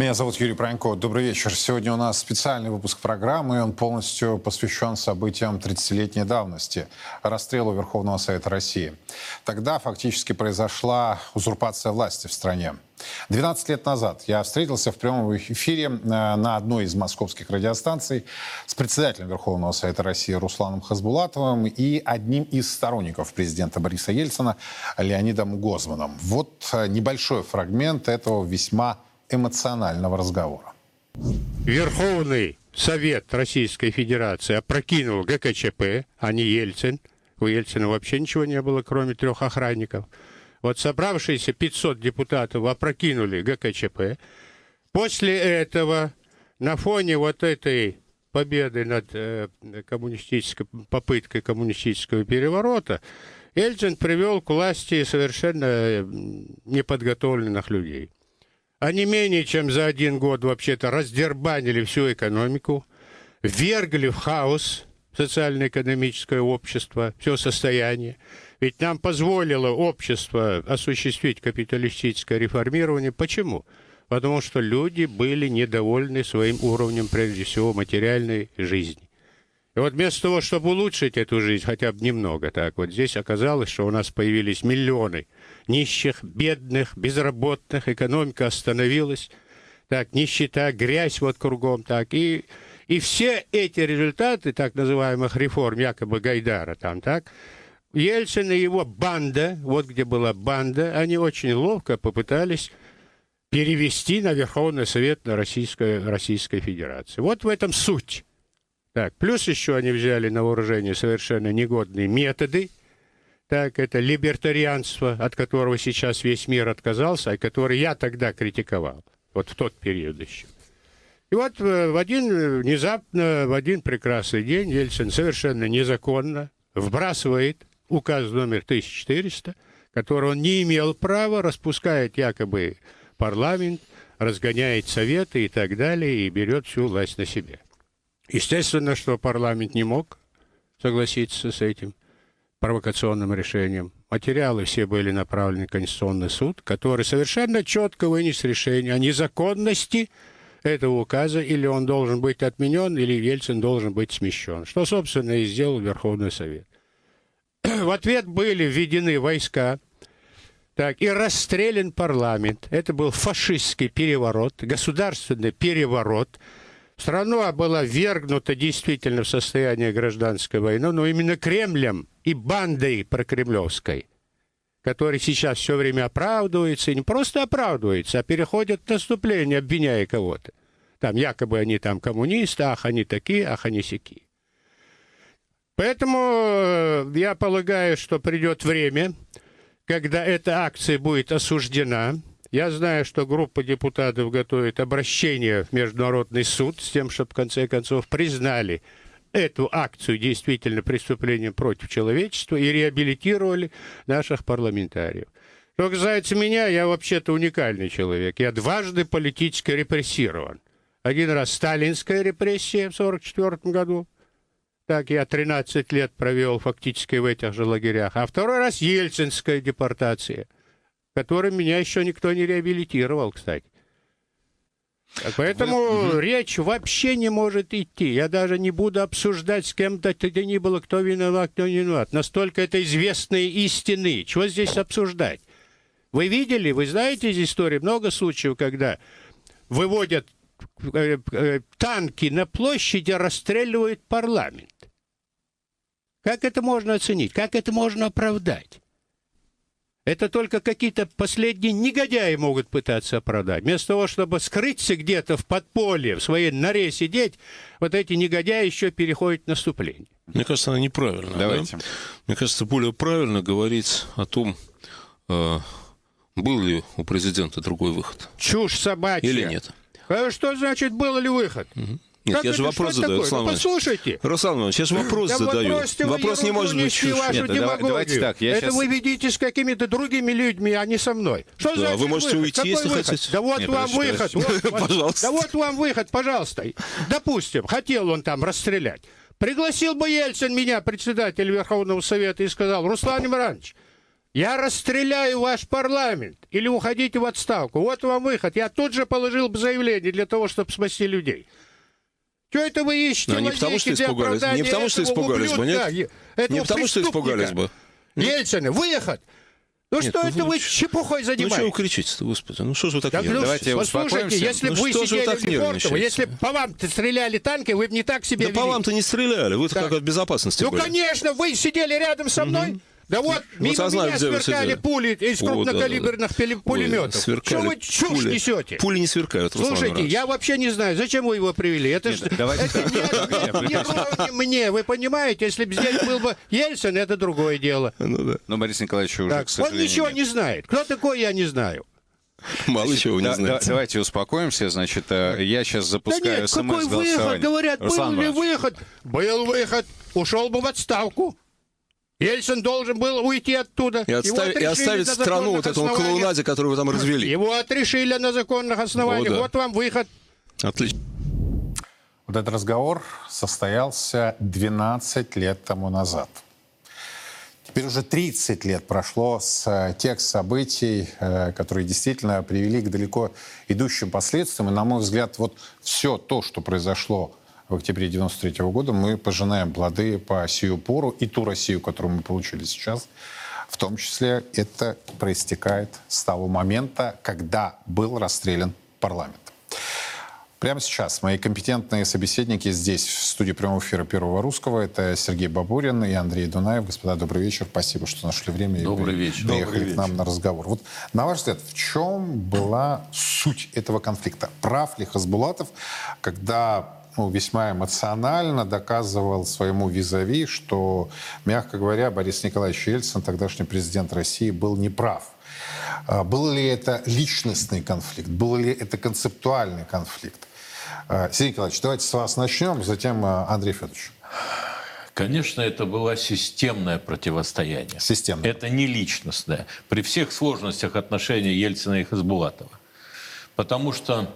Меня зовут Юрий Пронько. Добрый вечер. Сегодня у нас специальный выпуск программы, и он полностью посвящен событиям 30-летней давности, расстрелу Верховного Совета России. Тогда фактически произошла узурпация власти в стране. 12 лет назад я встретился в прямом эфире э, на одной из московских радиостанций с председателем Верховного Совета России Русланом Хасбулатовым и одним из сторонников президента Бориса Ельцина Леонидом Гозманом. Вот э, небольшой фрагмент этого весьма эмоционального разговора. Верховный Совет Российской Федерации опрокинул ГКЧП, а не Ельцин. У Ельцина вообще ничего не было, кроме трех охранников. Вот собравшиеся 500 депутатов опрокинули ГКЧП. После этого на фоне вот этой победы над э, коммунистической попыткой коммунистического переворота Ельцин привел к власти совершенно э, неподготовленных людей. Они менее чем за один год вообще-то раздербанили всю экономику, вергли в хаос социально-экономическое общество, все состояние. Ведь нам позволило общество осуществить капиталистическое реформирование. Почему? Потому что люди были недовольны своим уровнем, прежде всего, материальной жизни. И вот вместо того, чтобы улучшить эту жизнь хотя бы немного, так вот здесь оказалось, что у нас появились миллионы нищих, бедных, безработных, экономика остановилась, так, нищета, грязь вот кругом, так, и, и все эти результаты так называемых реформ, якобы Гайдара там, так, Ельцин и его банда, вот где была банда, они очень ловко попытались перевести на Верховный Совет на Российской, Российской Федерации. Вот в этом суть. Так, плюс еще они взяли на вооружение совершенно негодные методы. Так, это либертарианство, от которого сейчас весь мир отказался, и который я тогда критиковал, вот в тот период еще. И вот в один внезапно, в один прекрасный день Ельцин совершенно незаконно вбрасывает указ номер 1400, который он не имел права, распускает якобы парламент, разгоняет советы и так далее, и берет всю власть на себя. Естественно, что парламент не мог согласиться с этим провокационным решением. Материалы все были направлены в Конституционный суд, который совершенно четко вынес решение о незаконности этого указа, или он должен быть отменен, или Ельцин должен быть смещен, что, собственно, и сделал Верховный Совет. В ответ были введены войска, так, и расстрелян парламент. Это был фашистский переворот, государственный переворот – Страна была вергнута действительно в состояние гражданской войны, но именно Кремлем и бандой прокремлевской, который сейчас все время оправдывается, и не просто оправдывается, а переходит в наступление, обвиняя кого-то. Там якобы они там коммунисты, ах, они такие, ах, они сякие. Поэтому э, я полагаю, что придет время, когда эта акция будет осуждена, я знаю, что группа депутатов готовит обращение в Международный суд с тем, чтобы в конце концов признали эту акцию действительно преступлением против человечества и реабилитировали наших парламентариев. Что касается меня, я вообще-то уникальный человек. Я дважды политически репрессирован. Один раз сталинская репрессия в 1944 году. Так, я 13 лет провел фактически в этих же лагерях. А второй раз ельцинская депортация – которым меня еще никто не реабилитировал, кстати. Поэтому Вы... речь вообще не может идти. Я даже не буду обсуждать с кем-то, кто ни было, кто виноват, кто не виноват. Настолько это известные истины. Чего здесь обсуждать? Вы видели, вы знаете из истории много случаев, когда выводят э, э, танки на площади, расстреливают парламент. Как это можно оценить? Как это можно оправдать? Это только какие-то последние негодяи могут пытаться оправдать. Вместо того, чтобы скрыться где-то в подполье, в своей норе сидеть, вот эти негодяи еще переходят в наступление. Мне кажется, она неправильно. Давайте. Да? Мне кажется, более правильно говорить о том, э, был ли у президента другой выход. Чушь собачья. Или нет. А что значит, был ли выход? Угу. Нет, как я же вопрос задаю, Руслан ну, послушайте. Руслан Иванович, я же вопрос да задаю. Вот вопрос не может быть чушь. Нет, демагогию. давайте так. Я Это сейчас... вы видите с какими-то другими людьми, а не со мной. Что да, вы можете выход? уйти, Какой если выход? хотите. Да вот Нет, вам выход. Вот, пожалуйста. Да вот вам выход, пожалуйста. Допустим, хотел он там расстрелять. Пригласил бы Ельцин меня, председатель Верховного Совета, и сказал, Руслан Иванович, я расстреляю ваш парламент или уходите в отставку. Вот вам выход. Я тут же положил бы заявление для того, чтобы спасти людей. Что это вы ищете? Но не потому, что испугались. Не потому, что испугались бы, нет? Не потому, что испугались бы. Ельцина, выехать! Ну Нет, что ну, это вы чепухой занимаетесь? Ну что вы кричите господи? Ну что же вы так да, нервничаете? Давайте послушайте, если ну, вы сидели так в Лефортово, если по вам стреляли танки, вы бы не так себя Да вели. по вам-то не стреляли, вы как от безопасности Ну были. конечно, вы сидели рядом со мной. Угу. Да вот, ну, мимо меня сверкали пули из крупнокалиберных да, да. пулеметов. Ой, Что вы чушь пули, несете? Пули не сверкают, Слушайте, я вообще не знаю, зачем вы его привели. Это Нет, ж, давайте это не, не, не мне, вы понимаете? Если бы здесь был бы Ельцин, это другое дело. Ну, да. Но Борис Николаевич уже, так, Он ничего нет. не знает. Кто такой, я не знаю. Мало Значит, чего не да, знаете. Да, давайте успокоимся. Значит, э, я сейчас запускаю да нет, смс какой выход? Говорят, Руслан был ли выход? Был выход. Ушел бы в отставку. Ельцин должен был уйти оттуда. И, отставить, и оставить страну вот этому клоунаде, которую вы там развели. Его отрешили на законных основаниях. О, да. Вот вам выход. Отлично. Вот этот разговор состоялся 12 лет тому назад. Теперь уже 30 лет прошло с э, тех событий, э, которые действительно привели к далеко идущим последствиям. И, на мой взгляд, вот все то, что произошло в октябре 93 года мы пожинаем плоды по сию пору. И ту Россию, которую мы получили сейчас, в том числе это проистекает с того момента, когда был расстрелян парламент. Прямо сейчас мои компетентные собеседники здесь, в студии прямого эфира Первого Русского. Это Сергей Бабурин и Андрей Дунаев. Господа, добрый вечер. Спасибо, что нашли время добрый и вечер. приехали добрый вечер. к нам на разговор. Вот, на ваш взгляд, в чем была суть этого конфликта? Прав ли Хасбулатов, когда ну, весьма эмоционально доказывал своему визави, что, мягко говоря, Борис Николаевич Ельцин, тогдашний президент России, был неправ. А, был ли это личностный конфликт? Был ли это концептуальный конфликт? А, Сергей Николаевич, давайте с вас начнем, затем а, Андрей Федорович. Конечно, это было системное противостояние. Системное. Это не личностное. При всех сложностях отношений Ельцина и Хасбулатова. Потому что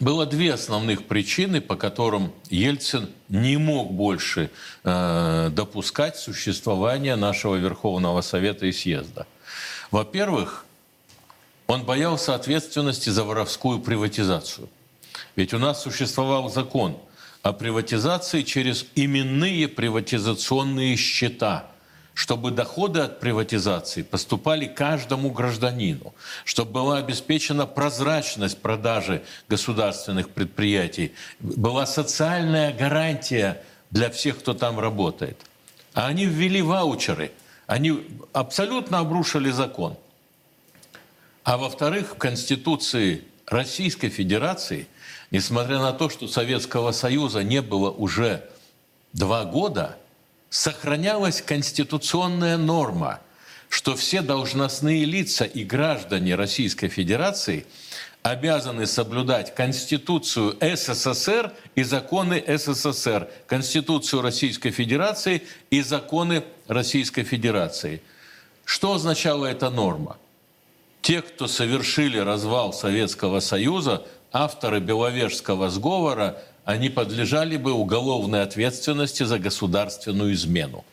было две основных причины, по которым Ельцин не мог больше э, допускать существование нашего Верховного Совета и съезда. Во-первых, он боялся ответственности за воровскую приватизацию. Ведь у нас существовал закон о приватизации через именные приватизационные счета – чтобы доходы от приватизации поступали каждому гражданину, чтобы была обеспечена прозрачность продажи государственных предприятий, была социальная гарантия для всех, кто там работает. А они ввели ваучеры, они абсолютно обрушили закон. А во-вторых, в Конституции Российской Федерации, несмотря на то, что Советского Союза не было уже два года – сохранялась конституционная норма, что все должностные лица и граждане Российской Федерации обязаны соблюдать Конституцию СССР и законы СССР, Конституцию Российской Федерации и законы Российской Федерации. Что означала эта норма? Те, кто совершили развал Советского Союза, авторы Беловежского сговора – они подлежали бы уголовной ответственности за государственную измену.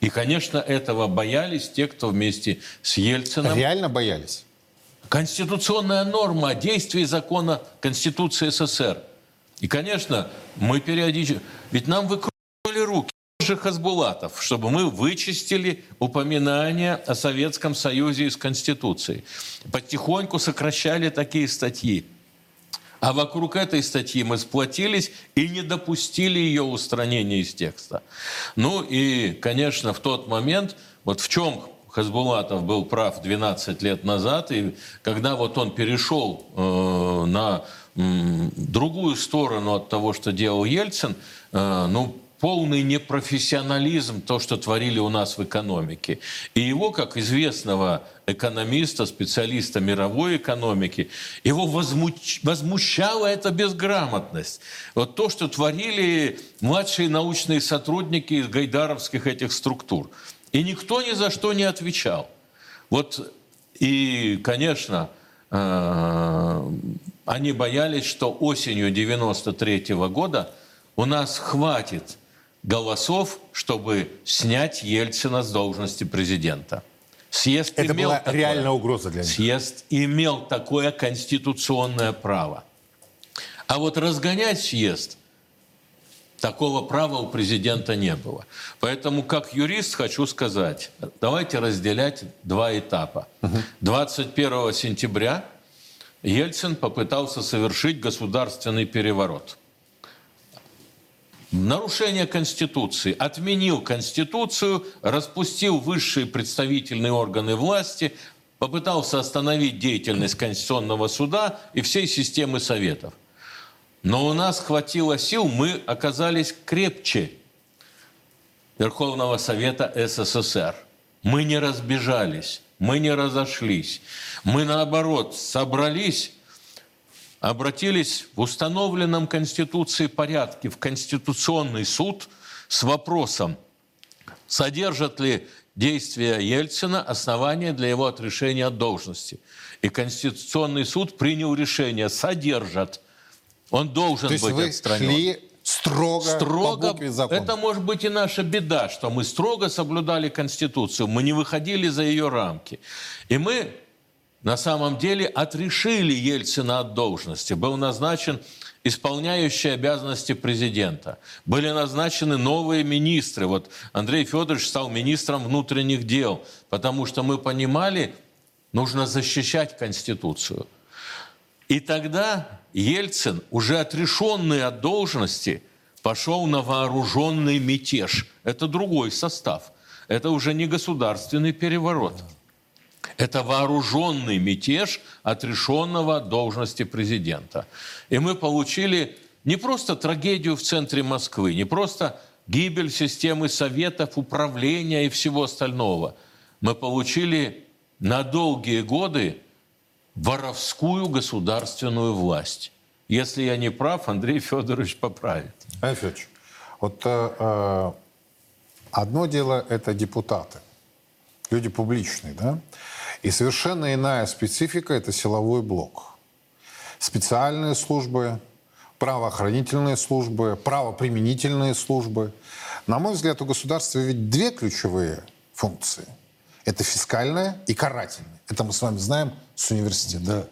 И, конечно, этого боялись те, кто вместе с Ельцином... Реально боялись? Конституционная норма действий закона Конституции СССР. И, конечно, мы периодически... Ведь нам выкручивали руки же Хасбулатов, чтобы мы вычистили упоминания о Советском Союзе из Конституции. Потихоньку сокращали такие статьи. А вокруг этой статьи мы сплотились и не допустили ее устранения из текста. Ну и, конечно, в тот момент, вот в чем Хасбулатов был прав 12 лет назад, и когда вот он перешел э, на другую сторону от того, что делал Ельцин, э, ну, полный непрофессионализм, то, что творили у нас в экономике. И его, как известного экономиста, специалиста мировой экономики, его возмуч... возмущала эта безграмотность. Вот то, что творили младшие научные сотрудники из гайдаровских этих структур. И никто ни за что не отвечал. Вот и, конечно, э, они боялись, что осенью 93 -го года у нас хватит голосов, чтобы снять Ельцина с должности президента. Съезд Это имел была такое, реальная угроза для них. Съезд имел такое конституционное право. А вот разгонять съезд такого права у президента не было. Поэтому, как юрист, хочу сказать, давайте разделять два этапа. 21 сентября Ельцин попытался совершить государственный переворот. Нарушение Конституции. Отменил Конституцию, распустил высшие представительные органы власти, попытался остановить деятельность Конституционного суда и всей системы Советов. Но у нас хватило сил, мы оказались крепче Верховного Совета СССР. Мы не разбежались, мы не разошлись. Мы, наоборот, собрались, обратились в установленном Конституцией порядке в Конституционный суд с вопросом, содержат ли действия Ельцина основания для его отрешения от должности. И Конституционный суд принял решение, содержат – он должен То есть быть вы отстранен. Шли строго, строго по букве закона. Это может быть и наша беда, что мы строго соблюдали Конституцию, мы не выходили за ее рамки. И мы на самом деле отрешили Ельцина от должности. Был назначен исполняющий обязанности президента. Были назначены новые министры. Вот Андрей Федорович стал министром внутренних дел, потому что мы понимали, нужно защищать Конституцию. И тогда Ельцин, уже отрешенный от должности, пошел на вооруженный мятеж. Это другой состав. Это уже не государственный переворот. Это вооруженный мятеж отрешенного от должности президента. И мы получили не просто трагедию в центре Москвы, не просто гибель системы советов, управления и всего остального. Мы получили на долгие годы воровскую государственную власть. Если я не прав, Андрей Федорович поправит. Андрей Федорович, вот э, э, одно дело – это депутаты, люди публичные, да? И совершенно иная специфика – это силовой блок. Специальные службы, правоохранительные службы, правоприменительные службы. На мой взгляд, у государства ведь две ключевые функции. Это фискальная и карательная. Это мы с вами знаем с университета. Да.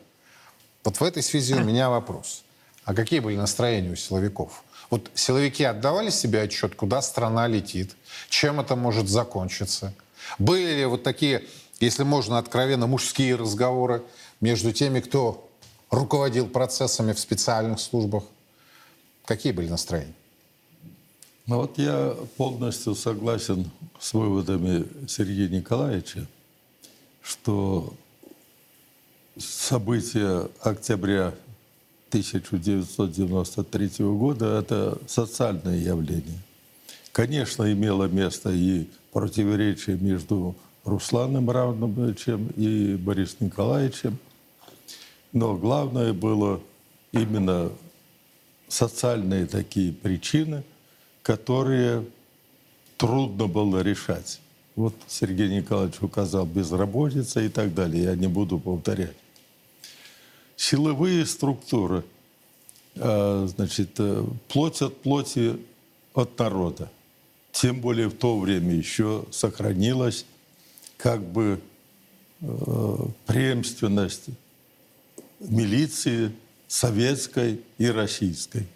Вот в этой связи у меня вопрос. А какие были настроения у силовиков? Вот силовики отдавали себе отчет, куда страна летит, чем это может закончиться? Были ли вот такие, если можно откровенно, мужские разговоры между теми, кто руководил процессами в специальных службах? Какие были настроения? Ну вот я полностью согласен с выводами Сергея Николаевича, что события октября 1993 года – это социальное явление. Конечно, имело место и противоречие между Русланом Равновичем и Борисом Николаевичем, но главное было именно социальные такие причины, которые трудно было решать. Вот Сергей Николаевич указал безработица и так далее. Я не буду повторять. Силовые структуры, а, значит, э, плоть от плоти от народа. Тем более в то время еще сохранилась как бы э, преемственность милиции советской и российской.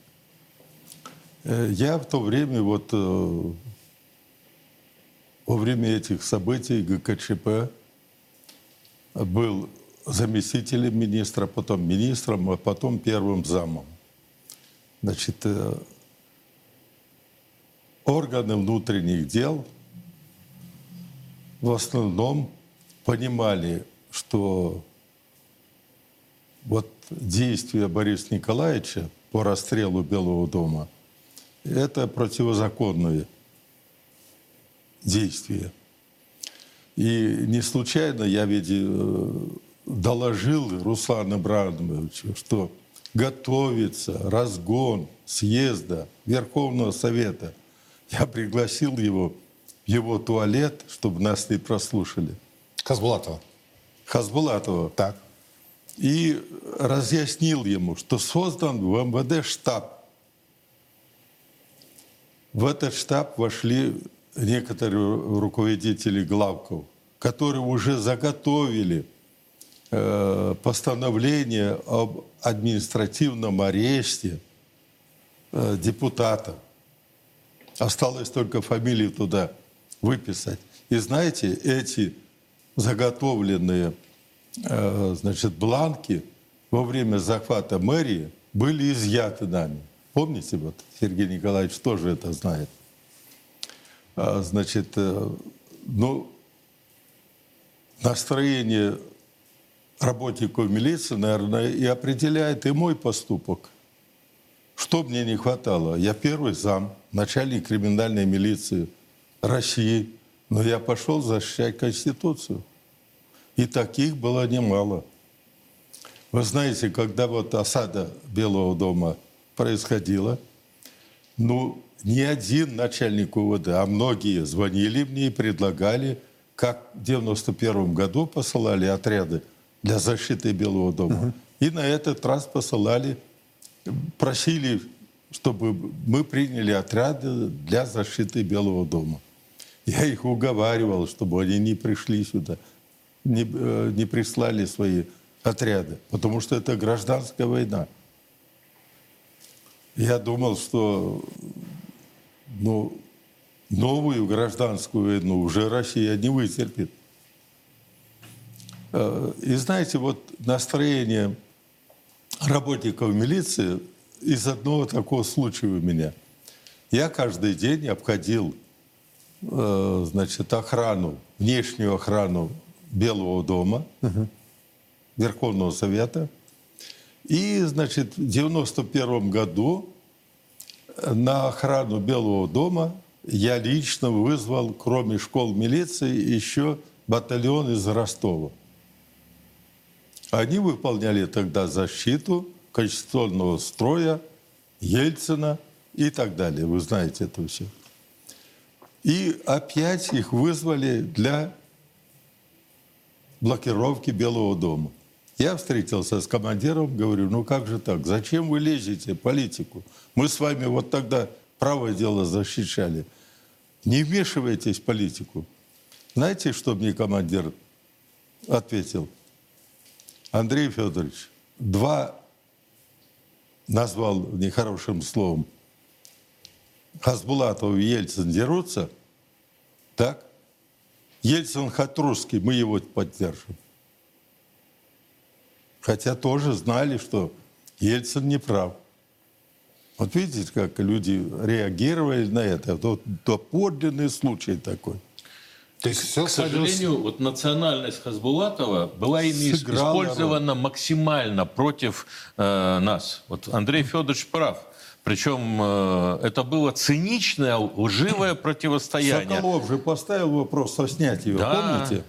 Э, я в то время вот во время этих событий ГКЧП был заместителем министра, потом министром, а потом первым замом. Значит, э, органы внутренних дел в основном понимали, что вот действия Бориса Николаевича по расстрелу Белого дома – это противозаконные действия. И не случайно я ведь э, доложил Руслану Абрамовичу, что готовится разгон съезда Верховного Совета. Я пригласил его его туалет, чтобы нас не прослушали. Хасбулатова. Хасбулатова. Так. И разъяснил ему, что создан в МВД штаб. В этот штаб вошли некоторые руководители главков которые уже заготовили э, постановление об административном аресте э, депутата. Осталось только фамилию туда выписать. И знаете, эти заготовленные э, значит, бланки во время захвата мэрии были изъяты нами. Помните, вот Сергей Николаевич тоже это знает. А, значит, э, ну, настроение работников милиции, наверное, и определяет и мой поступок. Что мне не хватало? Я первый зам, начальник криминальной милиции России, но я пошел защищать Конституцию. И таких было немало. Вы знаете, когда вот осада Белого дома происходила, ну, ни один начальник УВД, а многие звонили мне и предлагали, как в 91 году посылали отряды для защиты Белого дома. Угу. И на этот раз посылали, просили, чтобы мы приняли отряды для защиты Белого дома. Я их уговаривал, чтобы они не пришли сюда, не, э, не прислали свои отряды, потому что это гражданская война. Я думал, что ну, новую гражданскую войну уже Россия не вытерпит. Э, и знаете, вот настроение работников милиции из одного такого случая у меня. Я каждый день обходил значит, охрану, внешнюю охрану Белого дома, угу. Верховного Совета. И, значит, в 91 году на охрану Белого дома я лично вызвал, кроме школ милиции, еще батальон из Ростова. Они выполняли тогда защиту конституционного строя, Ельцина и так далее. Вы знаете это все. И опять их вызвали для блокировки Белого дома. Я встретился с командиром, говорю, ну как же так, зачем вы лезете в политику? Мы с вами вот тогда правое дело защищали. Не вмешивайтесь в политику. Знаете, что мне командир ответил? Андрей Федорович, два назвал нехорошим словом. Хасбулатов и Ельцин дерутся, так? Ельцин хоть русский, мы его поддержим. Хотя тоже знали, что Ельцин не прав. Вот видите, как люди реагировали на это. Вот, то подлинный случай такой. То есть, все к сожалению, вот национальность Хасбулатова была ими использована роль. максимально против э, нас. Вот Андрей Федорович прав. Причем э, это было циничное, лживое противостояние. Соколов же поставил вопрос о снятии, да, помните?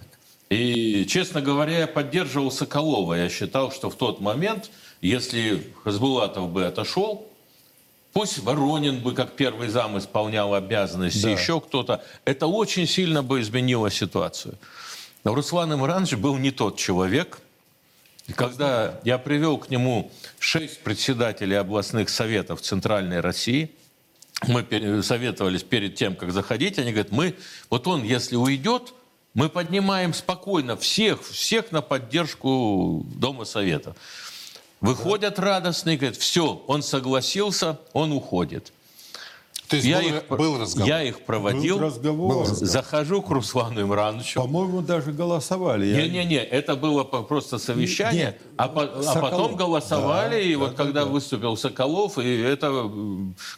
И, честно говоря, я поддерживал Соколова. Я считал, что в тот момент, если Хасбулатов бы отошел, пусть Воронин бы как первый зам исполнял обязанности, да. еще кто-то, это очень сильно бы изменило ситуацию. Но Руслан Имранович был не тот человек. И когда я привел к нему шесть председателей областных советов Центральной России, мы советовались перед тем, как заходить, они говорят, мы, вот он, если уйдет, мы поднимаем спокойно всех, всех на поддержку Дома Совета. Выходят радостные, говорят, все, он согласился, он уходит. То есть я был, их, был разговор? Я их проводил, был разговор. Был разговор. захожу к Руслану Имрановичу. По-моему, даже голосовали. Не-не-не, это было просто совещание, Нет, а, по, а потом голосовали, да, и да, вот да, когда да. выступил Соколов, и это,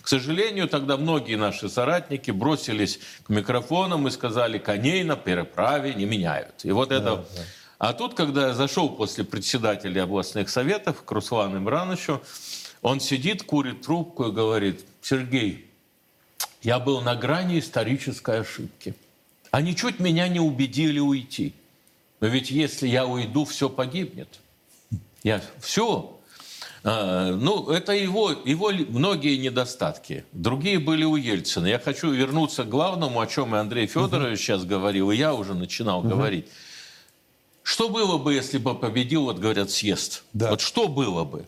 к сожалению, тогда многие наши соратники бросились к микрофонам и сказали, коней на переправе не меняют. И вот да, это... Да. А тут, когда я зашел после председателя областных советов к Руслану Имрановичу, он сидит, курит трубку и говорит, Сергей, я был на грани исторической ошибки. Они чуть меня не убедили уйти. Но ведь если я уйду, все погибнет. Я все. А, ну, это его, его многие недостатки. Другие были у Ельцина. Я хочу вернуться к главному, о чем и Андрей Федорович угу. сейчас говорил, и я уже начинал угу. говорить. Что было бы, если бы победил, вот говорят, съезд? Да. Вот что было бы?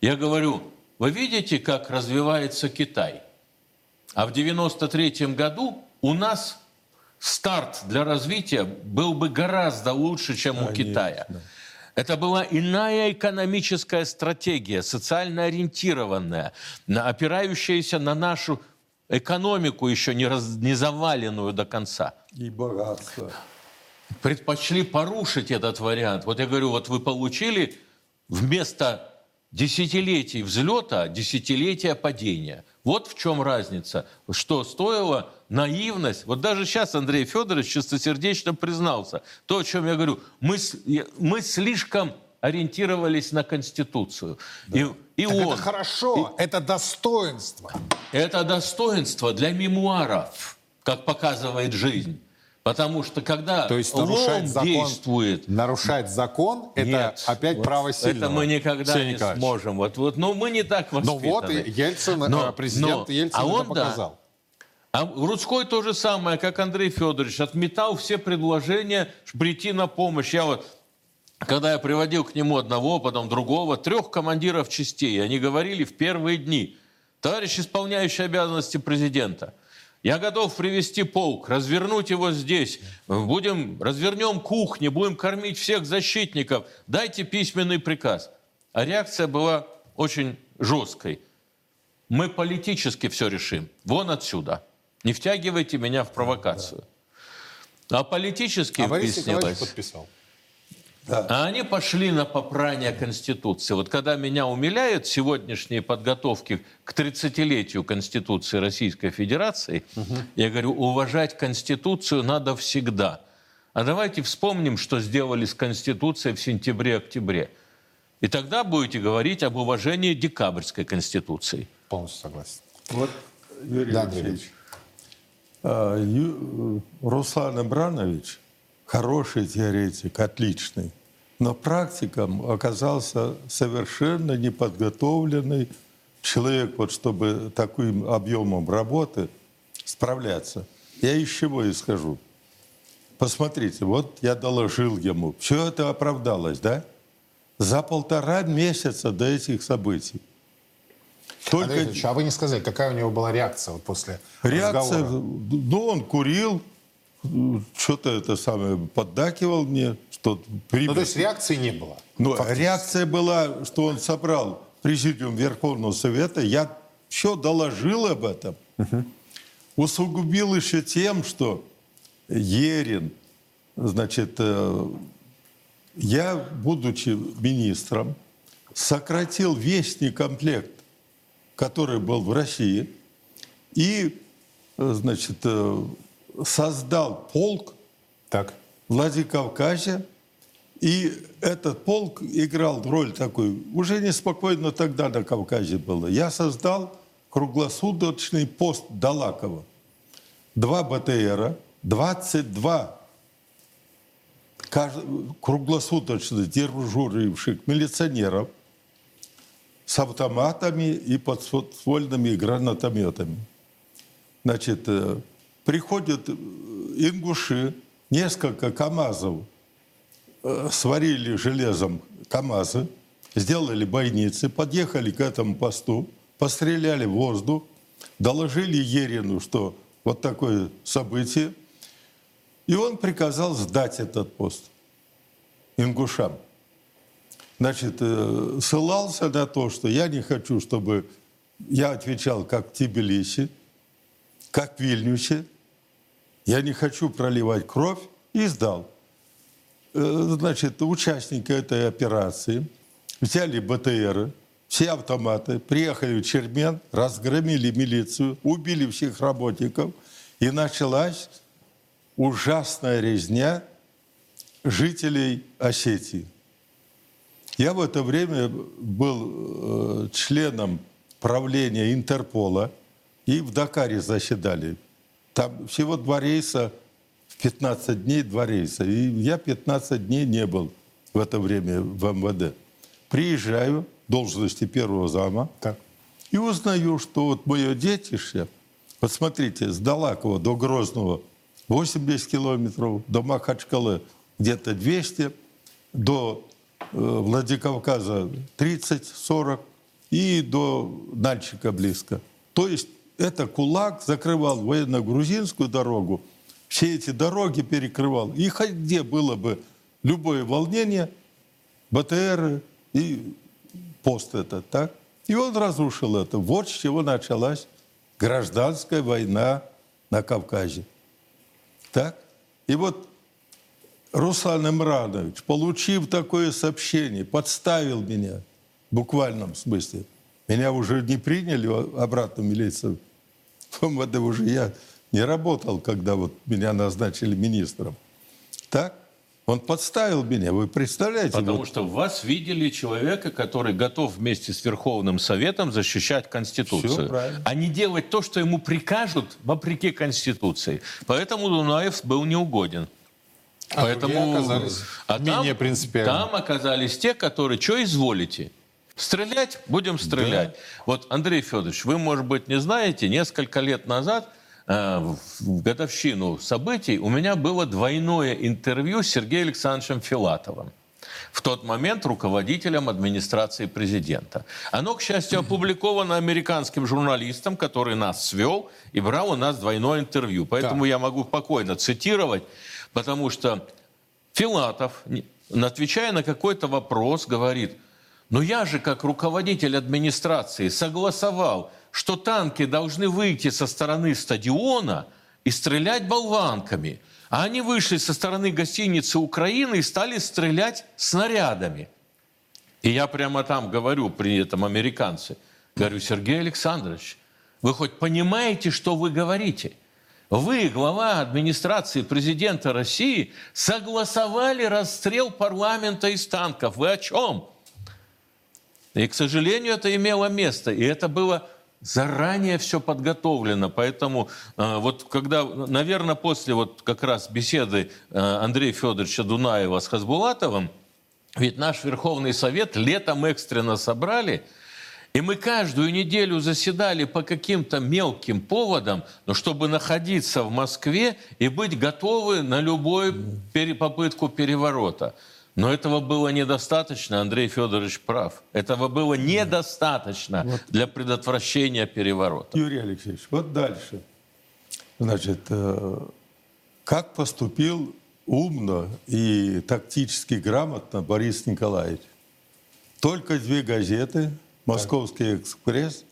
Я говорю, вы видите, как развивается Китай – а в 93 году у нас старт для развития был бы гораздо лучше, чем Конечно. у Китая. Это была иная экономическая стратегия, социально ориентированная, опирающаяся на нашу экономику, еще не, раз, не заваленную до конца. И богатство. Предпочли порушить этот вариант. Вот я говорю, вот вы получили вместо десятилетий взлета, десятилетия падения. Вот в чем разница. Что стоило наивность. Вот даже сейчас Андрей Федорович чистосердечно признался. То, о чем я говорю. Мы, мы слишком ориентировались на Конституцию. Да. И, и он, это хорошо, и, это достоинство. Это достоинство для мемуаров, как показывает жизнь. Потому что когда То есть нарушать закон, действует... Нарушать закон – это Нет, опять вот право сильного. Это мы никогда Сергей не Николаевич. сможем. Вот, вот, но мы не так воспитаны. Ну вот и Ельцин, но, президент но, Ельцин а он, это показал. Да. А Рудской то же самое, как Андрей Федорович, отметал все предложения прийти на помощь. Я вот, когда я приводил к нему одного, потом другого, трех командиров частей, они говорили в первые дни, товарищ исполняющий обязанности президента – я готов привести полк, развернуть его здесь. Будем, развернем кухни, будем кормить всех защитников. Дайте письменный приказ. А реакция была очень жесткой. Мы политически все решим. Вон отсюда. Не втягивайте меня в провокацию. А политически а Борис подписал. Да. А они пошли на попрание Конституции. Вот когда меня умиляют сегодняшние подготовки к 30-летию Конституции Российской Федерации, угу. я говорю, уважать Конституцию надо всегда. А давайте вспомним, что сделали с Конституцией в сентябре-октябре. И тогда будете говорить об уважении декабрьской Конституции. Полностью согласен. Вот, Юрий да, Алексеевич, а, Ю... Руслан Абранович хороший теоретик, отличный но практиком оказался совершенно неподготовленный человек, вот чтобы таким объемом работы справляться. Я из чего исхожу? Посмотрите, вот я доложил ему. Все это оправдалось, да? За полтора месяца до этих событий. Только... Андрей а вы не сказали, какая у него была реакция вот после реакция, разговора? Ну, он курил, что-то это самое поддакивал мне, что пример. Ну, то есть реакции не было? Ну, реакция была, что он собрал президиум Верховного Совета, я все доложил об этом. Угу. Усугубил еще тем, что Ерин, значит, э, я, будучи министром, сократил весь некомплект, который был в России, и, э, значит, э, создал полк так. Владикавказе, и этот полк играл роль такой, уже неспокойно тогда на Кавказе было. Я создал круглосуточный пост Далакова. Два БТРа, 22 круглосуточно дежуривших милиционеров с автоматами и подствольными гранатометами. Значит, э, приходят э, ингуши, несколько КАМАЗов э, сварили железом КАМАЗы, сделали бойницы, подъехали к этому посту, постреляли в воздух, доложили Ерину, что вот такое событие, и он приказал сдать этот пост ингушам. Значит, э, ссылался на то, что я не хочу, чтобы я отвечал как в Тбилиси, как в Вильнюсе, я не хочу проливать кровь, и сдал. Э, значит, участники этой операции взяли БТРы, все автоматы, приехали в Чермен, разгромили милицию, убили всех работников, и началась ужасная резня жителей Осетии. Я в это время был э, членом правления Интерпола, и в Дакаре заседали. Там всего два рейса, в 15 дней два рейса. И я 15 дней не был в это время в МВД. Приезжаю, должности первого зама, так. и узнаю, что вот мое детище, вот смотрите, с Далакова до Грозного 80 километров, до Махачкалы где-то 200, до э, Владикавказа 30-40 и до Нальчика близко. То есть это кулак закрывал военно-грузинскую дорогу, все эти дороги перекрывал. И где было бы любое волнение, БТР и пост этот, так? И он разрушил это. Вот с чего началась гражданская война на Кавказе. Так? И вот Руслан Имранович, получив такое сообщение, подставил меня в буквальном смысле. Меня уже не приняли обратно в милицию. В МВД уже я не работал, когда вот меня назначили министром. Так? Он подставил меня, вы представляете? Потому вот... что вас видели человека, который готов вместе с Верховным Советом защищать Конституцию, а не делать то, что ему прикажут вопреки Конституции. Поэтому Дунаев был неугоден. А Поэтому оказались а менее там, принципиально. Там оказались те, которые, что изволите? Стрелять? Будем стрелять. Да. Вот, Андрей Федорович, вы, может быть, не знаете, несколько лет назад Э, в годовщину событий у меня было двойное интервью с Сергеем Александровичем Филатовым в тот момент руководителем администрации президента. Оно, к счастью, опубликовано американским журналистом, который нас свел и брал у нас двойное интервью. Поэтому да. я могу спокойно цитировать, потому что Филатов, отвечая на какой-то вопрос, говорит, ну я же как руководитель администрации согласовал что танки должны выйти со стороны стадиона и стрелять болванками. А они вышли со стороны гостиницы Украины и стали стрелять снарядами. И я прямо там говорю при этом американцы, говорю, Сергей Александрович, вы хоть понимаете, что вы говорите? Вы, глава администрации президента России, согласовали расстрел парламента из танков. Вы о чем? И, к сожалению, это имело место. И это было заранее все подготовлено. Поэтому э, вот когда, наверное, после вот как раз беседы э, Андрея Федоровича Дунаева с Хасбулатовым, ведь наш Верховный Совет летом экстренно собрали, и мы каждую неделю заседали по каким-то мелким поводам, но чтобы находиться в Москве и быть готовы на любую попытку переворота. Но этого было недостаточно, Андрей Федорович прав. Этого было недостаточно вот. для предотвращения переворота. Юрий Алексеевич, вот дальше. Значит, э, как поступил умно и тактически грамотно Борис Николаевич? Только две газеты, «Московский экспресс»,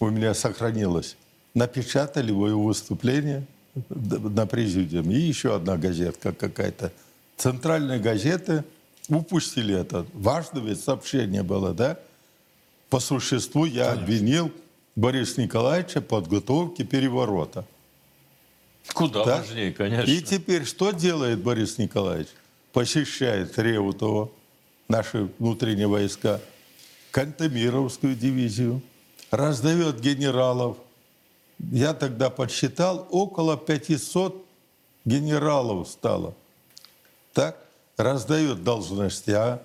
у меня сохранилось, напечатали его выступление на президиуме. И еще одна газетка какая-то. Центральная газета упустили это. Важно ведь сообщение было, да? По существу я Конечно. обвинил Бориса Николаевича в подготовке переворота. Куда да? важнее, конечно. И теперь что делает Борис Николаевич? Посещает Реутово, наши внутренние войска, Кантемировскую дивизию, раздает генералов. Я тогда подсчитал, около 500 генералов стало. Так? Раздает должности,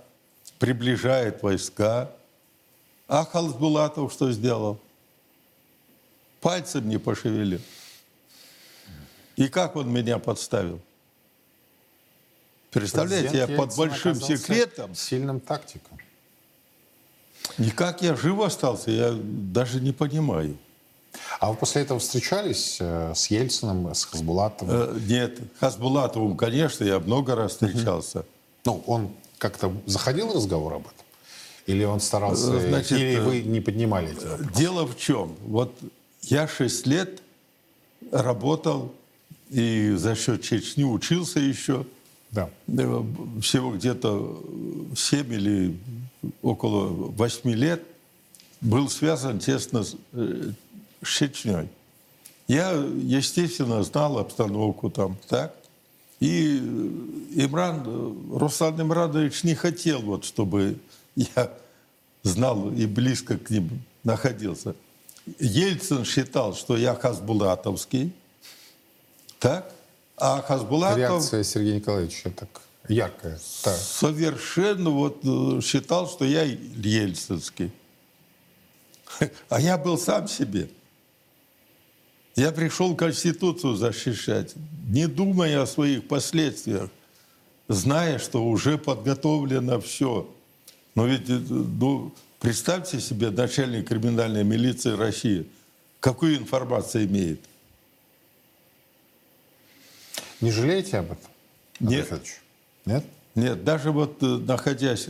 приближает войска. А Халсбулатов что сделал? Пальцем не пошевелил. И как он меня подставил? Представляете, Президент я под большим секретом... Сильным тактиком. Никак я жив остался, я даже не понимаю. А вы после этого встречались э, с Ельциным, с Хасбулатовым? Э, нет, Хасбулатовым, конечно, я много раз встречался. Ну, он как-то заходил в разговор об этом? Или он старался, э, Значит, или вы не поднимали эти вопросы? Дело в чем? Вот я шесть лет работал и за счет Чечни учился еще. Да. Всего где-то 7 или около 8 лет был связан тесно с с Чечней. Я, естественно, знал обстановку там, так? И Имран, Руслан Имранович не хотел, вот, чтобы я знал и близко к ним находился. Ельцин считал, что я хасбулатовский, так? А Хасбулатов... Реакция Сергея Николаевича так яркая. Так. Совершенно вот э, считал, что я ельцинский. А я был сам себе. Я пришел Конституцию защищать, не думая о своих последствиях, зная, что уже подготовлено все. Но ведь, ну, представьте себе, начальник криминальной милиции России, какую информацию имеет? Не жалеете об этом? Нет. Нет? Нет, даже вот находясь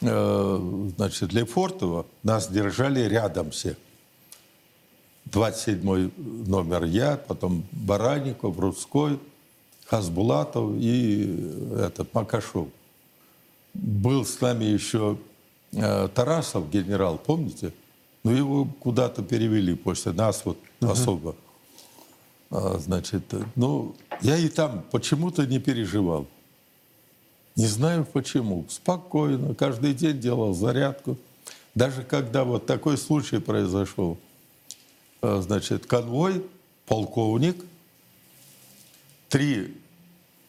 э, значит, для Фортова, нас держали рядом все. 27 номер я, потом Баранников, Рудской, Хасбулатов и этот Макашов. Был с нами еще э, Тарасов, генерал, помните? Но ну, его куда-то перевели после нас вот uh-huh. особо. А, значит, ну, я и там почему-то не переживал. Не знаю почему. Спокойно, каждый день делал зарядку. Даже когда вот такой случай произошел, значит, конвой, полковник, три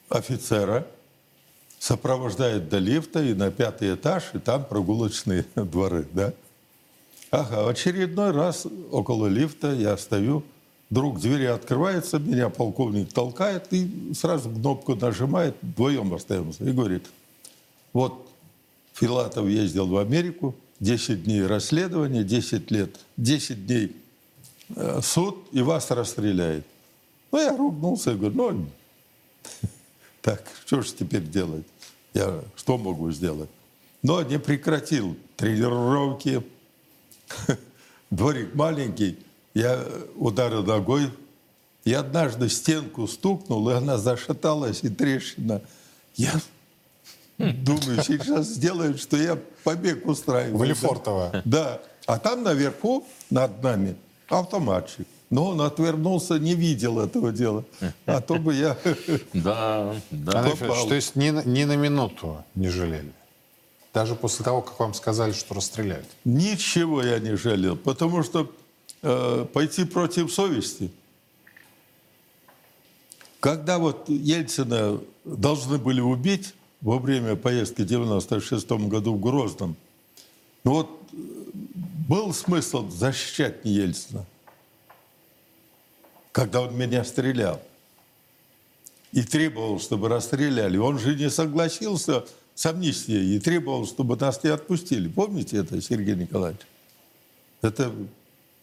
офицера сопровождают до лифта и на пятый этаж, и там прогулочные дворы, да? Ага, очередной раз около лифта я стою, вдруг двери открываются, меня полковник толкает и сразу кнопку нажимает, вдвоем остаемся, и говорит, вот Филатов ездил в Америку, 10 дней расследования, 10 лет, 10 дней э, суд, и вас расстреляет. Ну, я ругнулся и говорю, ну, так, что же теперь делать? Я что могу сделать? Но не прекратил тренировки, дворик маленький, я ударил ногой, и однажды стенку стукнул, и она зашаталась, и трещина. Я думаю, сейчас сделают, что я побег устраиваю. В Лефортово. Да. А там наверху, над нами, автоматчик. Но он отвернулся, не видел этого дела. А то бы я Да, да. То есть ни, ни на минуту не жалели? Даже после того, как вам сказали, что расстреляют? Ничего я не жалел, потому что э, пойти против совести. Когда вот Ельцина должны были убить во время поездки в 96 году в Грозном, ну вот был смысл защищать Ельцина, когда он меня стрелял и требовал, чтобы расстреляли. Он же не согласился с амнистией и требовал, чтобы нас не отпустили. Помните это, Сергей Николаевич? Это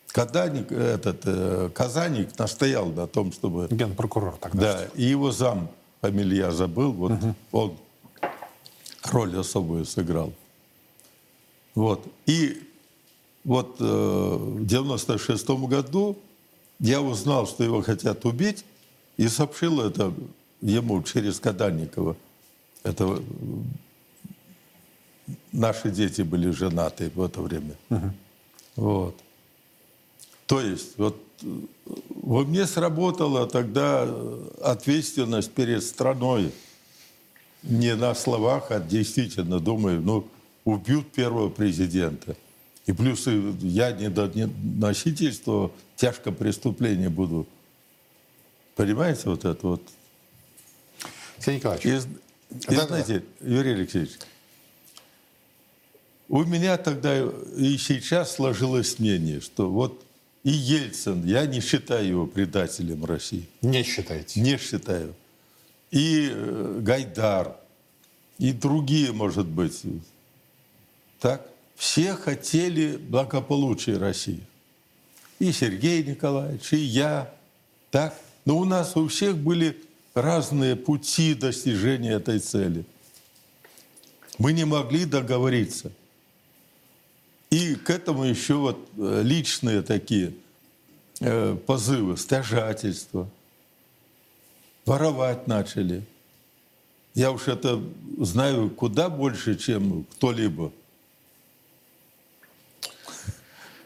Каданик, этот, э, Казаник настоял на том, чтобы... Генпрокурор тогда. Да, и его зам, фамилия я забыл, вот угу. он роль особую сыграл. Вот. И вот э, в 96 году я узнал, что его хотят убить, и сообщил это ему через Каданникова. Это наши дети были женаты в это время. Угу. Вот. То есть вот во мне сработала тогда ответственность перед страной. Не на словах, а действительно думаю, ну, убьют первого президента. И плюс я не до носительства тяжкое преступление буду. Понимаете вот это вот? Сергей Николаевич. И, да, знаете, да. Юрий Алексеевич, у меня тогда и сейчас сложилось мнение, что вот и Ельцин, я не считаю его предателем России. Не считаете? Не считаю. И э, Гайдар, и другие, может быть. Так? Все хотели благополучия России. И Сергей Николаевич, и я. Так? Но у нас у всех были разные пути достижения этой цели. Мы не могли договориться. И к этому еще вот э, личные такие э, позывы, стяжательство. Воровать начали. Я уж это знаю куда больше, чем кто-либо.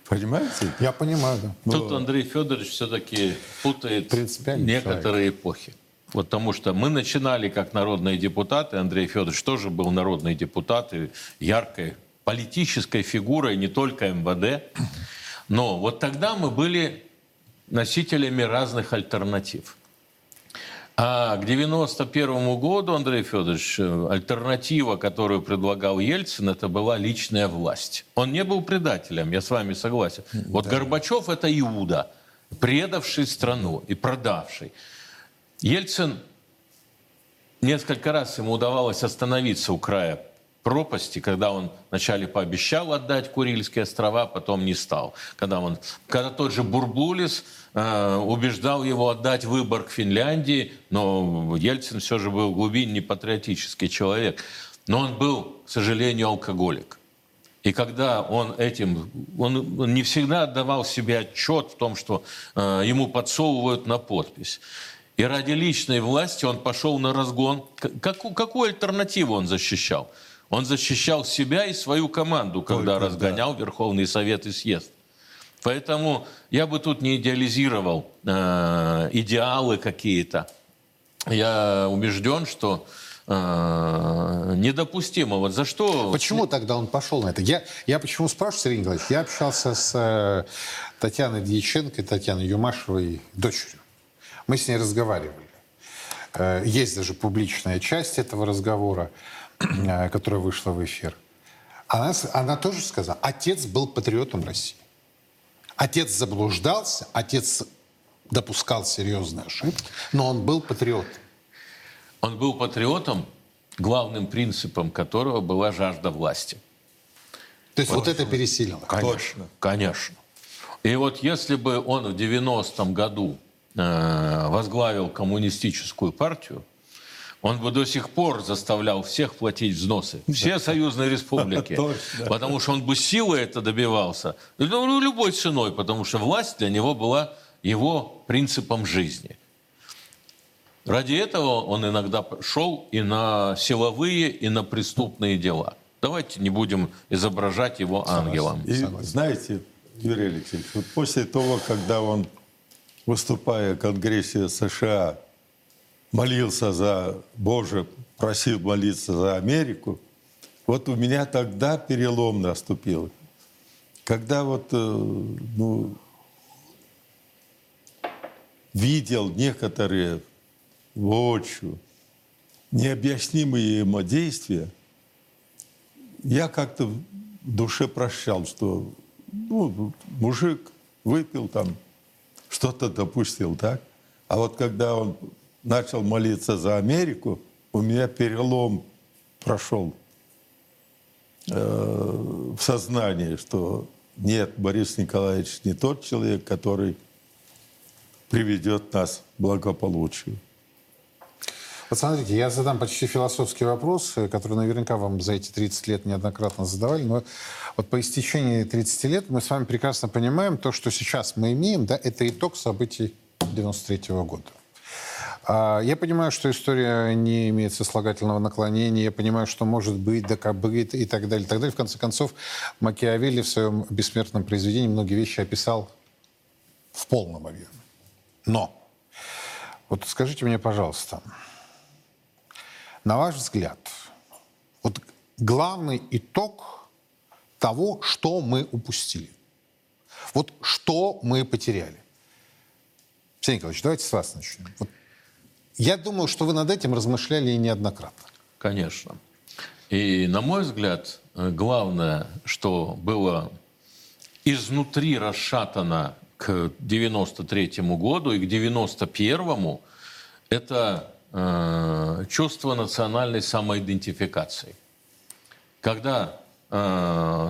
Понимаете? Я понимаю, да. Тут Андрей Федорович все-таки путает некоторые человек. эпохи. Вот потому что мы начинали как народные депутаты, Андрей Федорович тоже был народный депутат, и яркой политической фигурой не только МВД. Но вот тогда мы были носителями разных альтернатив. А к 91 году, Андрей Федорович, альтернатива, которую предлагал Ельцин, это была личная власть. Он не был предателем, я с вами согласен. Вот да. Горбачев – это Иуда, предавший страну и продавший. Ельцин, несколько раз ему удавалось остановиться у края пропасти, когда он вначале пообещал отдать Курильские острова, потом не стал. Когда, он, когда тот же Бурбулис э, убеждал его отдать выбор к Финляндии, но Ельцин все же был глубинный патриотический человек. Но он был, к сожалению, алкоголик. И когда он этим, он, не всегда отдавал себе отчет в том, что э, ему подсовывают на подпись. И ради личной власти он пошел на разгон. Как, какую альтернативу он защищал? Он защищал себя и свою команду, когда Только, разгонял да. Верховный Совет и съезд. Поэтому я бы тут не идеализировал э, идеалы какие-то. Я убежден, что э, недопустимо. Вот за что... Почему тогда он пошел на это? Я, я почему спрашиваю, Сергей Николаевич? Я общался с э, Татьяной Дьяченко, Татьяной Юмашевой, дочерью. Мы с ней разговаривали. Э, есть даже публичная часть этого разговора, э, которая вышла в эфир. Она, она тоже сказала, отец был патриотом России. Отец заблуждался, отец допускал серьезные ошибки, но он был патриотом. Он был патриотом, главным принципом которого была жажда власти. То есть вот, вот это пересилило? Конечно, Точно. конечно. И вот если бы он в 90-м году Э, возглавил коммунистическую партию, он бы до сих пор заставлял всех платить взносы. Все союзные республики. Потому что он бы силой это добивался. Ну, любой ценой, потому что власть для него была его принципом жизни. Ради этого он иногда шел и на силовые, и на преступные дела. Давайте не будем изображать его ангелом. И знаете, Юрий Алексеевич, вот после того, когда он выступая к Конгрессе США, молился за Боже, просил молиться за Америку, вот у меня тогда перелом наступил. Когда вот, э, ну, видел некоторые воочию необъяснимые ему действия, я как-то в душе прощал, что ну, мужик выпил там что-то допустил, так? А вот когда он начал молиться за Америку, у меня перелом прошел э, в сознании, что нет, Борис Николаевич не тот человек, который приведет нас к благополучию. Вот смотрите, я задам почти философский вопрос, э, который наверняка вам за эти 30 лет неоднократно задавали, но вот по истечении 30 лет мы с вами прекрасно понимаем, то, что сейчас мы имеем, да, это итог событий 93 -го года. А, я понимаю, что история не имеет сослагательного наклонения, я понимаю, что может быть, быть и так далее, и так далее. В конце концов, Макиавелли в своем бессмертном произведении многие вещи описал в полном объеме. Но, вот скажите мне, пожалуйста, на ваш взгляд, вот главный итог того, что мы упустили. Вот что мы потеряли. Сергей Николаевич, давайте с вас начнем. Вот я думаю, что вы над этим размышляли и неоднократно. Конечно. И, на мой взгляд, главное, что было изнутри расшатано к 93 году и к 91 это Э, чувство национальной самоидентификации. Когда э,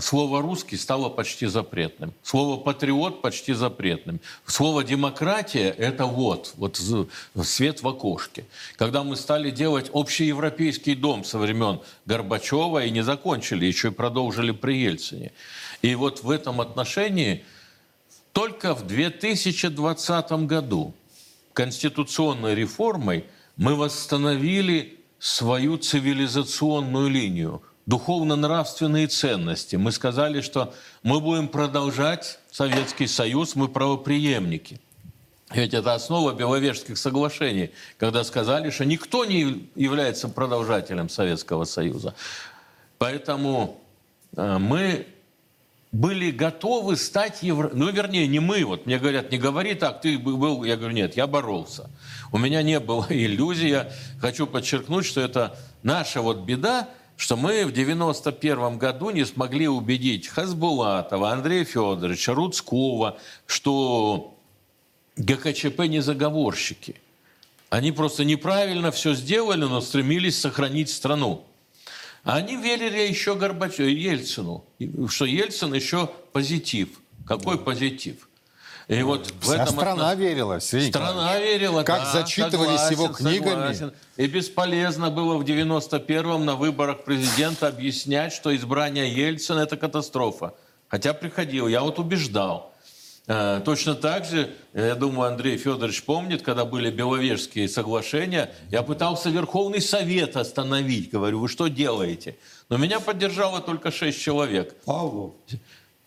слово «русский» стало почти запретным, слово «патриот» почти запретным, слово «демократия» — это вот, вот свет в окошке. Когда мы стали делать общеевропейский дом со времен Горбачева и не закончили, еще и продолжили при Ельцине. И вот в этом отношении только в 2020 году конституционной реформой – мы восстановили свою цивилизационную линию, духовно-нравственные ценности. Мы сказали, что мы будем продолжать Советский Союз, мы правоприемники. Ведь это основа Беловежских соглашений, когда сказали, что никто не является продолжателем Советского Союза. Поэтому э, мы были готовы стать евро... Ну, вернее, не мы. Вот мне говорят, не говори так, ты был... Я говорю, нет, я боролся. У меня не было иллюзий. Я хочу подчеркнуть, что это наша вот беда, что мы в 91 году не смогли убедить Хасбулатова, Андрея Федоровича, Рудского, что ГКЧП не заговорщики. Они просто неправильно все сделали, но стремились сохранить страну. Они верили еще Горбачеву, Ельцину, что Ельцин еще позитив. Какой позитив? И вот Вся в этом страна отно... верила. Сергей страна верила, Как да, зачитывались согласен, его книгами. Согласен. И бесполезно было в 91-м на выборах президента объяснять, что избрание Ельцина – это катастрофа. Хотя приходил, я вот убеждал. Э, точно так же, я думаю, Андрей Федорович помнит, когда были Беловежские соглашения, я пытался Верховный Совет остановить. Говорю, вы что делаете? Но меня поддержало только шесть человек. Павлов.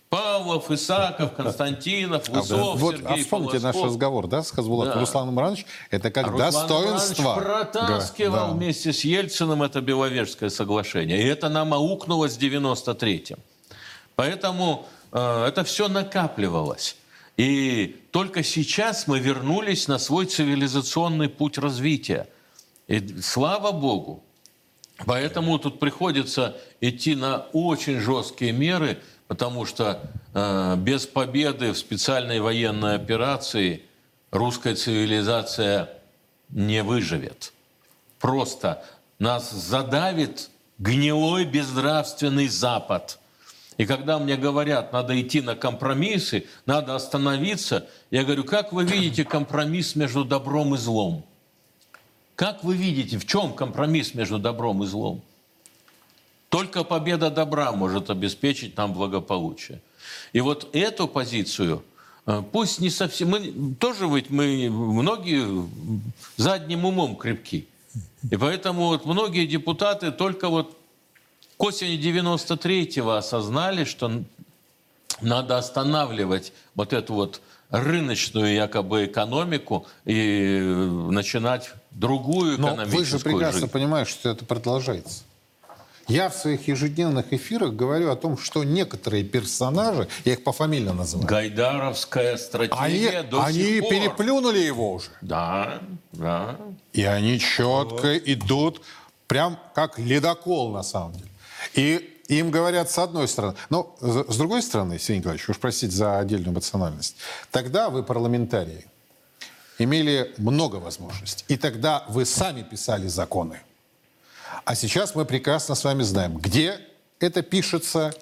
Павлов, Исаков, Константинов, Лысов, а, вот, Сергей а вспомните Полосков. наш разговор, да, с Хазбулатом да. Русланом Ивановичем. Это как а достоинство. Руслан протаскивал да. вместе с Ельциным это Беловежское соглашение. И это нам аукнулось в 93-м. Поэтому э, это все накапливалось. И только сейчас мы вернулись на свой цивилизационный путь развития. И слава Богу. Поэтому тут приходится идти на очень жесткие меры, потому что э, без победы в специальной военной операции русская цивилизация не выживет. Просто нас задавит гнилой безнравственный Запад – и когда мне говорят, надо идти на компромиссы, надо остановиться, я говорю, как вы видите компромисс между добром и злом? Как вы видите, в чем компромисс между добром и злом? Только победа добра может обеспечить нам благополучие. И вот эту позицию, э, пусть не совсем... Мы, тоже ведь мы многие задним умом крепки. И поэтому вот многие депутаты только вот к осени 93-го осознали, что надо останавливать вот эту вот рыночную якобы экономику и начинать другую экономическую Но вы же прекрасно жизнь. понимаете, что это продолжается. Я в своих ежедневных эфирах говорю о том, что некоторые персонажи, я их по фамилии называю. Гайдаровская стратегия они, до они сих пор. переплюнули его уже. Да, да. И они четко вот. идут, прям как ледокол на самом деле. И им говорят с одной стороны. Но с другой стороны, Сергей Николаевич, уж простите за отдельную эмоциональность, тогда вы парламентарии имели много возможностей. И тогда вы сами писали законы. А сейчас мы прекрасно с вами знаем, где это пишется,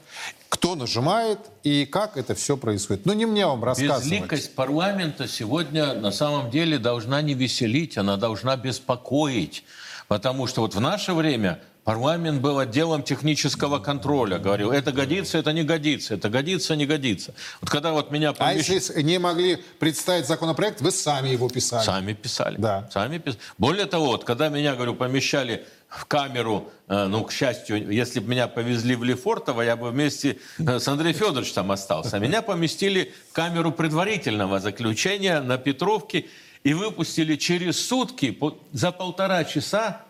кто нажимает и как это все происходит. Ну, не мне вам рассказывать. Безликость парламента сегодня на самом деле должна не веселить, она должна беспокоить. Потому что вот в наше время Парламент был отделом технического контроля. Говорил, это годится, это не годится, это годится, не годится. Вот когда вот меня помещ... А если не могли представить законопроект, вы сами его писали? Сами писали. Да. Сами писали. Более того, вот когда меня, говорю, помещали в камеру, э, ну, к счастью, если бы меня повезли в Лефортово, я бы вместе э, с Андреем Федоровичем там остался. А меня поместили в камеру предварительного заключения на Петровке и выпустили через сутки, за полтора часа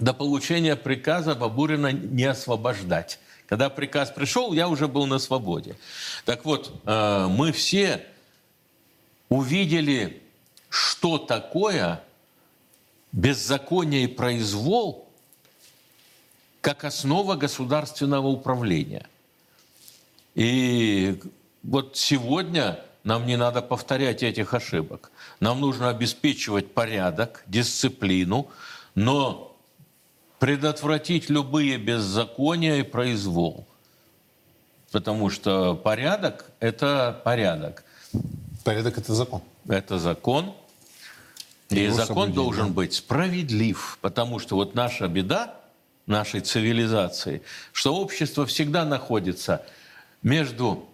до получения приказа Бабурина не освобождать. Когда приказ пришел, я уже был на свободе. Так вот, э, мы все увидели, что такое беззаконие и произвол как основа государственного управления. И вот сегодня нам не надо повторять этих ошибок. Нам нужно обеспечивать порядок, дисциплину, но предотвратить любые беззакония и произвол. Потому что порядок – это порядок. Порядок – это закон. Это закон. И Его закон должен быть справедлив. Потому что вот наша беда нашей цивилизации, что общество всегда находится между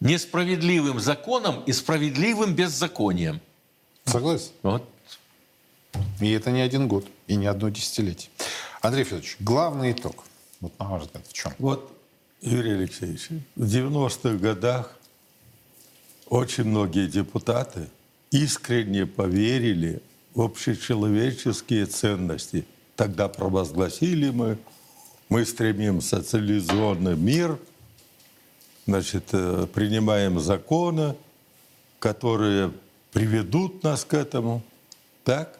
несправедливым законом и справедливым беззаконием. Согласен. Вот и это не один год, и не одно десятилетие. Андрей Федорович, главный итог, вот на ваш взгляд, в чем? Вот, Юрий Алексеевич, в 90-х годах очень многие депутаты искренне поверили в общечеловеческие ценности. Тогда провозгласили мы, мы стремимся цивилизованный мир, значит, э, принимаем законы, которые приведут нас к этому. Так?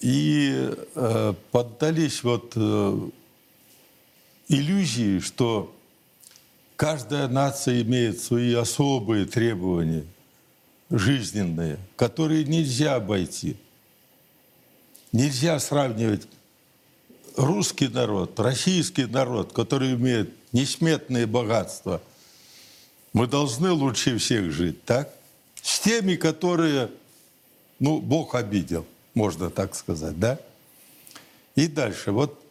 И э, поддались вот э, иллюзии, что каждая нация имеет свои особые требования жизненные, которые нельзя обойти. Нельзя сравнивать русский народ, российский народ, который имеет несметные богатства, мы должны лучше всех жить, так? С теми, которые, ну, Бог обидел, можно так сказать, да? И дальше, вот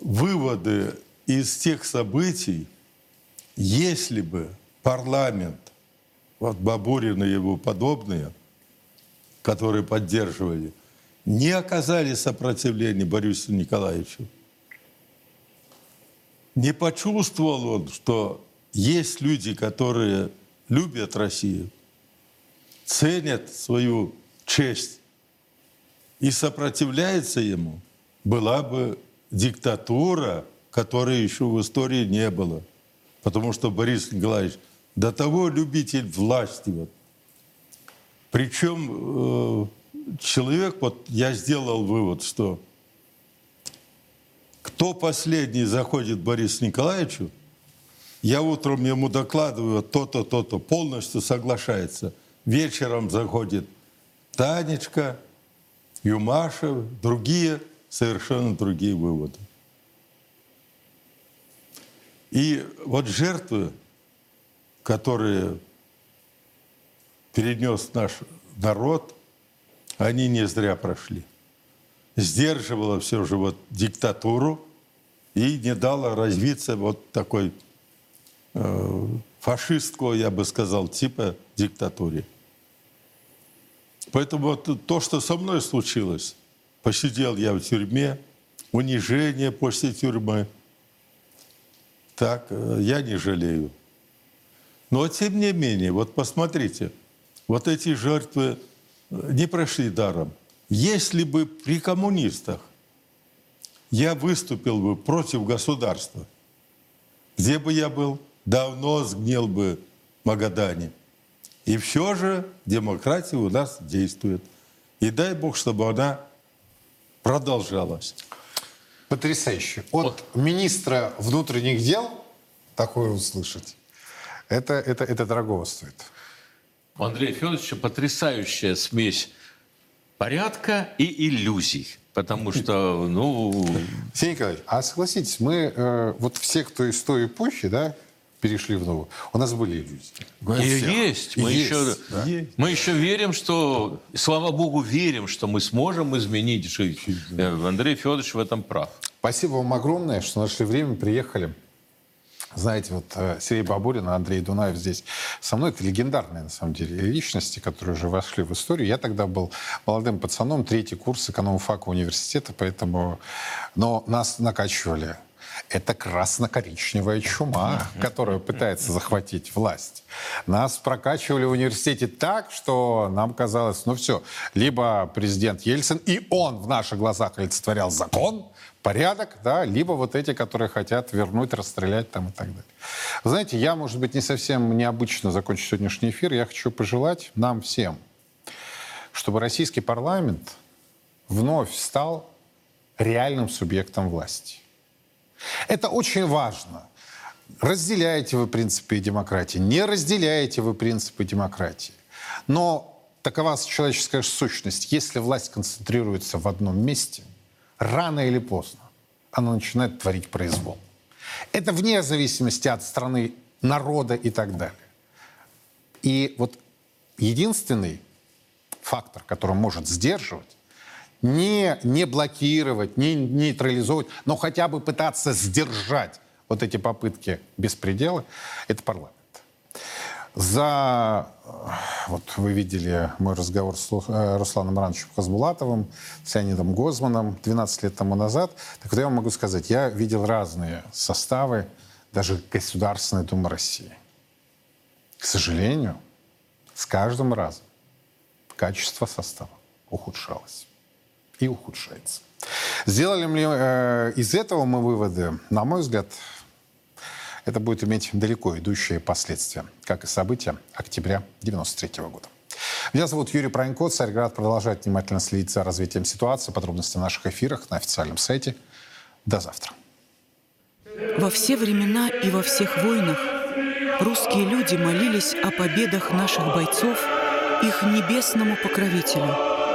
выводы из тех событий, если бы парламент, вот Бабурин и его подобные, которые поддерживали, не оказали сопротивления Борису Николаевичу, не почувствовал он, что есть люди, которые любят Россию, ценят свою честь и сопротивляются ему, была бы диктатура, которой еще в истории не было. Потому что Борис Николаевич до того любитель власти. Вот. Причем э, человек, вот я сделал вывод, что кто последний заходит Борису Николаевичу, я утром ему докладываю то-то, то-то, полностью соглашается. Вечером заходит Танечка, Юмашев, другие, совершенно другие выводы. И вот жертвы, которые перенес наш народ, они не зря прошли. Сдерживала все же вот диктатуру и не дала развиться вот такой э, фашистского, я бы сказал, типа диктатуре. Поэтому вот то, что со мной случилось, посидел я в тюрьме, унижение после тюрьмы, так, э, я не жалею. Но тем не менее, вот посмотрите, вот эти жертвы не прошли даром. Если бы при коммунистах я выступил бы против государства, где бы я был, давно сгнил бы Магадане. И все же демократия у нас действует. И дай Бог, чтобы она продолжалась. Потрясающе. От министра внутренних дел такое услышать, это, это, это дорого стоит. У Андрея Федоровича потрясающая смесь порядка и иллюзий. Потому что, ну... Сергей Николаевич, а согласитесь, мы, э, вот все, кто из той эпохи, да, перешли в новую, у нас были иллюзии. И есть. Мы, есть, еще, да? мы еще верим, что, слава богу, верим, что мы сможем изменить жизнь. Э, Андрей Федорович в этом прав. Спасибо вам огромное, что нашли время, приехали. Знаете, вот э, Сергей Бабурин и Андрей Дунаев здесь со мной. Это легендарные, на самом деле, личности, которые уже вошли в историю. Я тогда был молодым пацаном, третий курс экономфака университета, поэтому... Но нас накачивали. Это красно-коричневая чума, которая пытается захватить власть. Нас прокачивали в университете так, что нам казалось, ну все, либо президент Ельцин, и он в наших глазах олицетворял закон, порядок, да, либо вот эти, которые хотят вернуть, расстрелять там и так далее. Вы знаете, я, может быть, не совсем необычно закончу сегодняшний эфир. Я хочу пожелать нам всем, чтобы российский парламент вновь стал реальным субъектом власти. Это очень важно. Разделяете вы принципы демократии, не разделяете вы принципы демократии. Но такова человеческая сущность. Если власть концентрируется в одном месте – рано или поздно она начинает творить произвол. Это вне зависимости от страны, народа и так далее. И вот единственный фактор, который может сдерживать, не, не блокировать, не нейтрализовать, но хотя бы пытаться сдержать вот эти попытки беспредела, это парламент. За, вот вы видели мой разговор с э, Русланом Ивановичем Хазбулатовым, с Леонидом Гозманом 12 лет тому назад. Так вот я вам могу сказать, я видел разные составы, даже Государственной Думы России. К сожалению, с каждым разом качество состава ухудшалось и ухудшается. Сделали ли э, из этого мы выводы? На мой взгляд, это будет иметь далеко идущие последствия, как и события октября 1993 года. Меня зовут Юрий Пронько. Царьград продолжает внимательно следить за развитием ситуации. Подробности в наших эфирах на официальном сайте. До завтра. Во все времена и во всех войнах русские люди молились о победах наших бойцов их небесному покровителю,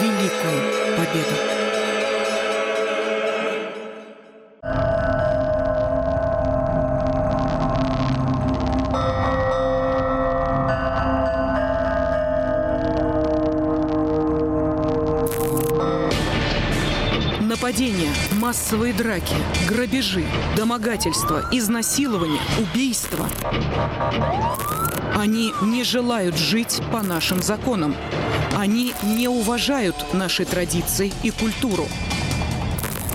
великую победу. Нападения, массовые драки, грабежи, домогательства, изнасилования, убийства. Они не желают жить по нашим законам. Они не уважают наши традиции и культуру.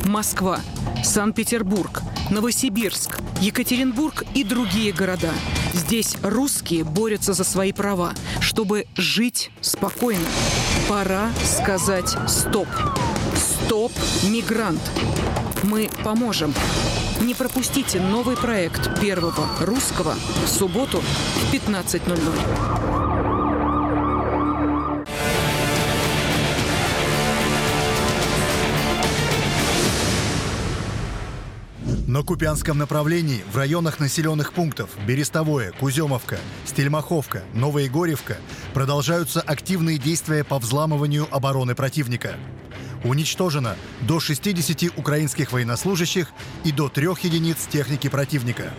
Москва, Санкт-Петербург, Новосибирск, Екатеринбург и другие города. Здесь русские борются за свои права, чтобы жить спокойно. Пора сказать «стоп». «Стоп, мигрант». Мы поможем. Не пропустите новый проект Первого Русского в субботу в 15.00. На Купянском направлении в районах населенных пунктов Берестовое, Куземовка, Стельмаховка, Новоегоревка продолжаются активные действия по взламыванию обороны противника. Уничтожено до 60 украинских военнослужащих и до трех единиц техники противника.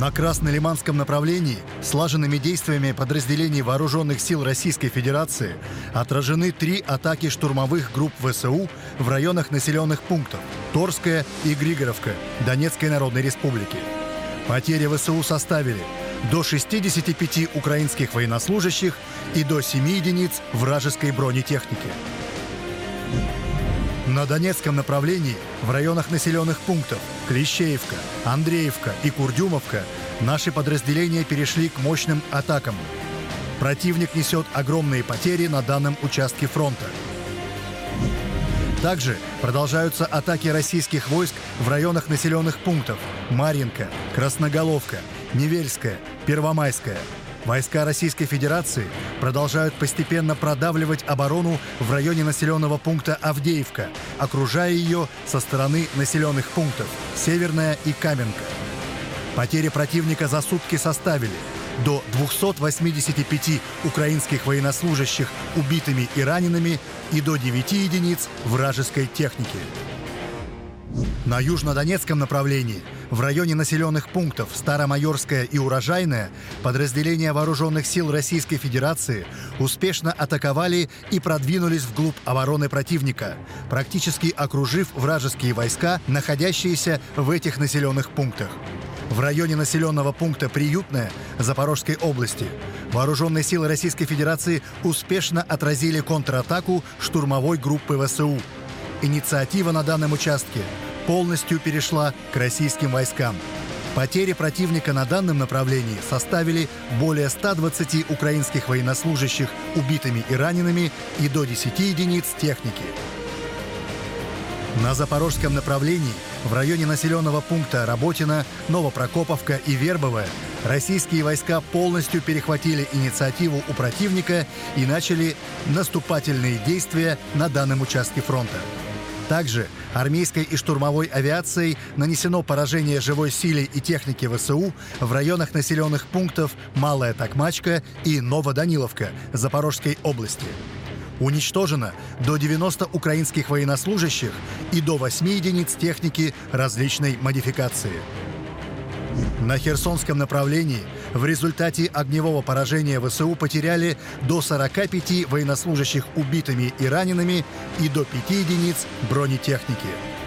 На Краснолиманском направлении слаженными действиями подразделений Вооруженных сил Российской Федерации отражены три атаки штурмовых групп ВСУ в районах населенных пунктов Торская и Григоровка Донецкой Народной Республики. Потери ВСУ составили до 65 украинских военнослужащих и до 7 единиц вражеской бронетехники. На Донецком направлении в районах населенных пунктов Клещеевка, Андреевка и Курдюмовка наши подразделения перешли к мощным атакам. Противник несет огромные потери на данном участке фронта. Также продолжаются атаки российских войск в районах населенных пунктов Марьинка, Красноголовка, Невельская, Первомайская – Войска Российской Федерации продолжают постепенно продавливать оборону в районе населенного пункта Авдеевка, окружая ее со стороны населенных пунктов Северная и Каменка. Потери противника за сутки составили до 285 украинских военнослужащих убитыми и ранеными и до 9 единиц вражеской техники. На южнодонецком направлении, в районе населенных пунктов Старомайорская и Урожайная, подразделения вооруженных сил Российской Федерации успешно атаковали и продвинулись вглубь обороны противника, практически окружив вражеские войска, находящиеся в этих населенных пунктах. В районе населенного пункта Приютная Запорожской области вооруженные силы Российской Федерации успешно отразили контратаку штурмовой группы ВСУ. Инициатива на данном участке полностью перешла к российским войскам. Потери противника на данном направлении составили более 120 украинских военнослужащих убитыми и ранеными и до 10 единиц техники. На запорожском направлении в районе населенного пункта Работина, Новопрокоповка и Вербовая российские войска полностью перехватили инициативу у противника и начали наступательные действия на данном участке фронта. Также армейской и штурмовой авиацией нанесено поражение живой силе и технике ВСУ в районах населенных пунктов Малая Токмачка и Новоданиловка Запорожской области. Уничтожено до 90 украинских военнослужащих и до 8 единиц техники различной модификации. На Херсонском направлении в результате огневого поражения ВСУ потеряли до 45 военнослужащих убитыми и ранеными и до 5 единиц бронетехники.